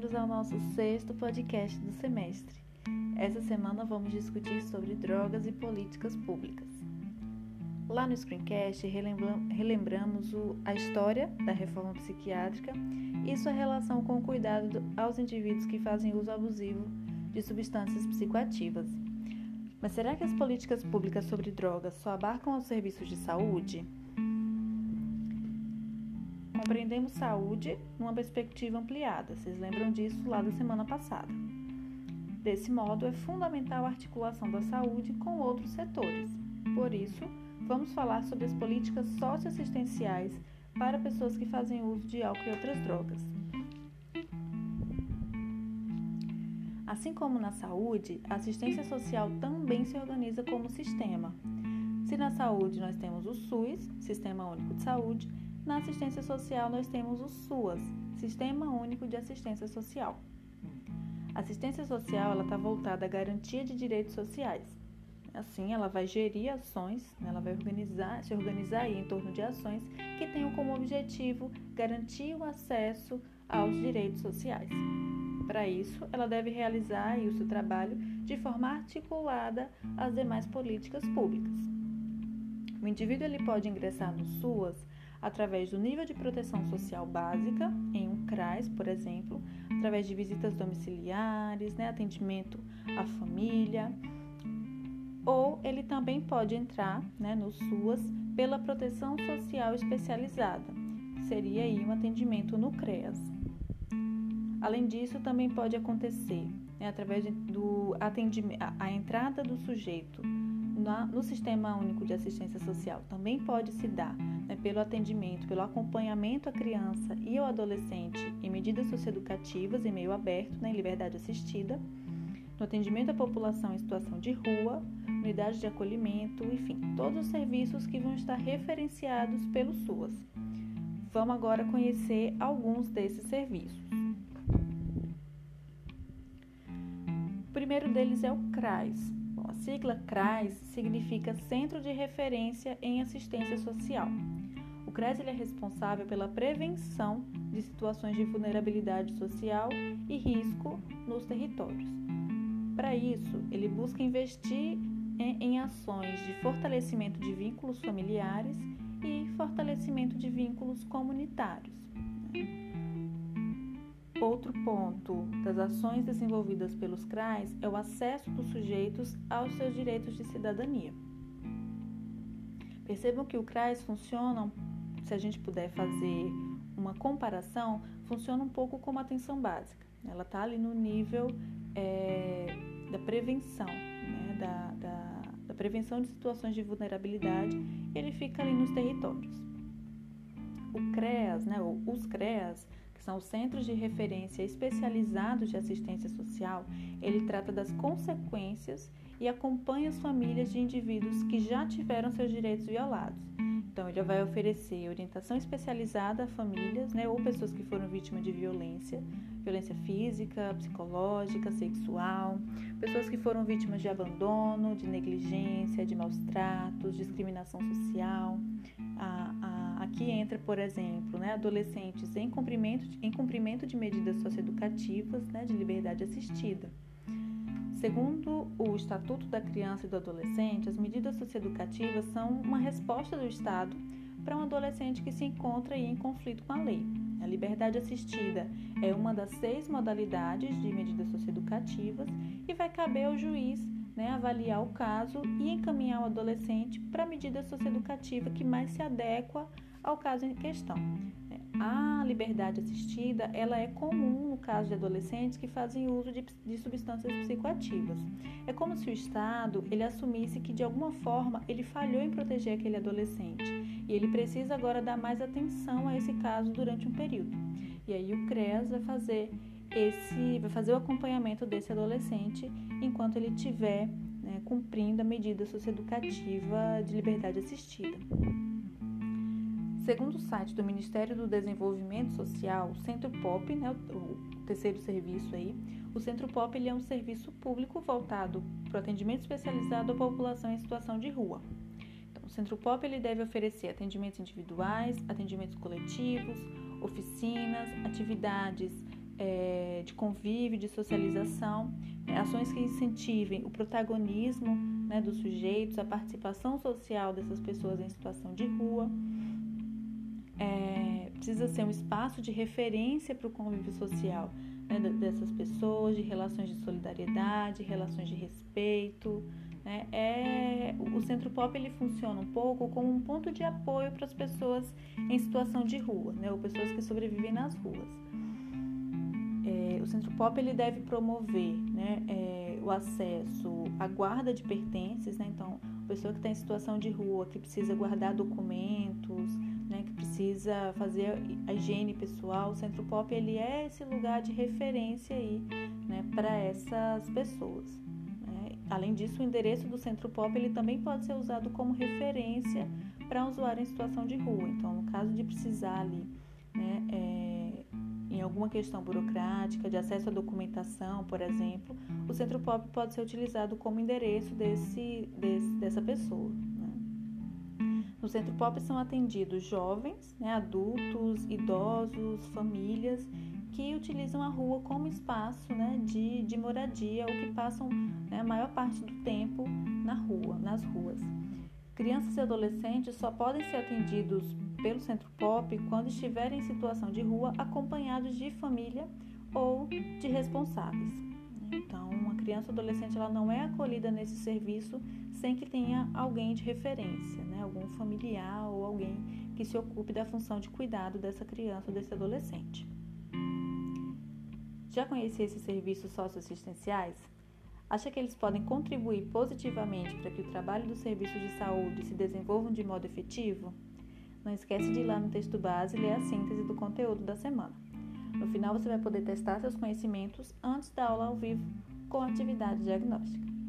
bem-vindos ao nosso sexto podcast do semestre. Essa semana vamos discutir sobre drogas e políticas públicas. Lá no Screencast relembramos a história da reforma psiquiátrica e sua relação com o cuidado aos indivíduos que fazem uso abusivo de substâncias psicoativas. Mas será que as políticas públicas sobre drogas só abarcam os serviços de saúde? Compreendemos saúde numa perspectiva ampliada. Vocês lembram disso lá da semana passada. Desse modo, é fundamental a articulação da saúde com outros setores. Por isso, vamos falar sobre as políticas socioassistenciais para pessoas que fazem uso de álcool e outras drogas. Assim como na saúde, a assistência social também se organiza como sistema. Se na saúde nós temos o SUS, Sistema Único de Saúde, na assistência social, nós temos o SUAS, Sistema Único de Assistência Social. A assistência social está voltada à garantia de direitos sociais. Assim, ela vai gerir ações, né, ela vai organizar, se organizar em torno de ações que tenham como objetivo garantir o acesso aos direitos sociais. Para isso, ela deve realizar o seu trabalho de forma articulada às demais políticas públicas. O indivíduo ele pode ingressar no SUAS através do nível de proteção social básica, em um CRAS, por exemplo, através de visitas domiciliares, né, atendimento à família, ou ele também pode entrar né, no SUAS pela proteção social especializada, seria aí um atendimento no CREAS. Além disso, também pode acontecer né, através do atendimento, a, entrada do sujeito no Sistema Único de Assistência Social também pode se dar pelo atendimento, pelo acompanhamento à criança e ao adolescente em medidas socioeducativas em meio aberto, né, em liberdade assistida, no atendimento à população em situação de rua, unidade de acolhimento, enfim, todos os serviços que vão estar referenciados pelo SUAS. Vamos agora conhecer alguns desses serviços. O primeiro deles é o CRAS, a sigla CRAS significa Centro de Referência em Assistência Social. O CRAS é responsável pela prevenção de situações de vulnerabilidade social e risco nos territórios. Para isso, ele busca investir em, em ações de fortalecimento de vínculos familiares e fortalecimento de vínculos comunitários. Outro ponto das ações desenvolvidas pelos CRAs é o acesso dos sujeitos aos seus direitos de cidadania. Percebam que o CRAs funciona, se a gente puder fazer uma comparação, funciona um pouco como atenção básica. Ela está ali no nível é, da prevenção, né, da, da, da prevenção de situações de vulnerabilidade, e ele fica ali nos territórios. O CREAS, né, ou os CREAS, que são os Centros de Referência Especializados de Assistência Social, ele trata das consequências e acompanha as famílias de indivíduos que já tiveram seus direitos violados. Então, ele vai oferecer orientação especializada a famílias né, ou pessoas que foram vítimas de violência, violência física, psicológica, sexual, pessoas que foram vítimas de abandono, de negligência, de maus tratos, discriminação social, a, a Aqui entra, por exemplo, né, adolescentes em cumprimento, em cumprimento de medidas socioeducativas né, de liberdade assistida. Segundo o Estatuto da Criança e do Adolescente, as medidas socioeducativas são uma resposta do Estado para um adolescente que se encontra em conflito com a lei. A liberdade assistida é uma das seis modalidades de medidas socioeducativas e vai caber ao juiz né, avaliar o caso e encaminhar o adolescente para a medida socioeducativa que mais se adequa ao caso em questão. A liberdade assistida ela é comum no caso de adolescentes que fazem uso de, de, substâncias psicoativas. É como se o Estado ele assumisse que de alguma forma ele falhou em proteger aquele adolescente e ele precisa agora dar mais atenção a esse caso durante um período. E aí o CREAS vai fazer esse, vai fazer o acompanhamento desse adolescente enquanto ele estiver né, cumprindo a medida socioeducativa de liberdade assistida. Segundo o site do Ministério do Desenvolvimento Social, o Centro POP, né, o terceiro serviço aí, o Centro POP ele é um serviço público voltado para o atendimento especializado à população em situação de rua. Então, o Centro POP ele deve oferecer atendimentos individuais, atendimentos coletivos, oficinas, atividades é, de convívio, de socialização, né? ações que incentivem o protagonismo né, dos sujeitos, a participação social dessas pessoas em situação de rua. É, precisa ser um espaço de referência para o convívio social né, dessas pessoas, de relações de solidariedade, relações de respeito. Né? É, o Centro Pop ele funciona um pouco como um ponto de apoio para as pessoas em situação de rua, né? ou pessoas que sobrevivem nas ruas. É, o Centro Pop ele deve promover né, é, o acesso à guarda de pertences, né? então, pessoa que está em situação de rua, que precisa guardar documentos, né, que precisa fazer a higiene pessoal, o Centro Pop ele é esse lugar de referência aí, né, para essas pessoas. Né? Além disso, o endereço do Centro Pop ele também pode ser usado como referência para um usuário em situação de rua. Então, no caso de precisar ali, né, é, em alguma questão burocrática, de acesso à documentação, por exemplo, o Centro Pop pode ser utilizado como endereço desse, desse dessa pessoa. No Centro Pop são atendidos jovens, né, adultos, idosos, famílias que utilizam a rua como espaço né, de, de moradia ou que passam né, a maior parte do tempo na rua, nas ruas. Crianças e adolescentes só podem ser atendidos pelo Centro Pop quando estiverem em situação de rua acompanhados de família ou de responsáveis. Então, uma criança ou adolescente ela não é acolhida nesse serviço sem que tenha alguém de referência, né? algum familiar ou alguém que se ocupe da função de cuidado dessa criança ou desse adolescente. Já conheci esses serviços socioassistenciais? Acha que eles podem contribuir positivamente para que o trabalho dos serviços de saúde se desenvolvam de modo efetivo? Não esquece de ir lá no texto base e ler a síntese do conteúdo da semana. No final, você vai poder testar seus conhecimentos antes da aula ao vivo com atividade diagnóstica.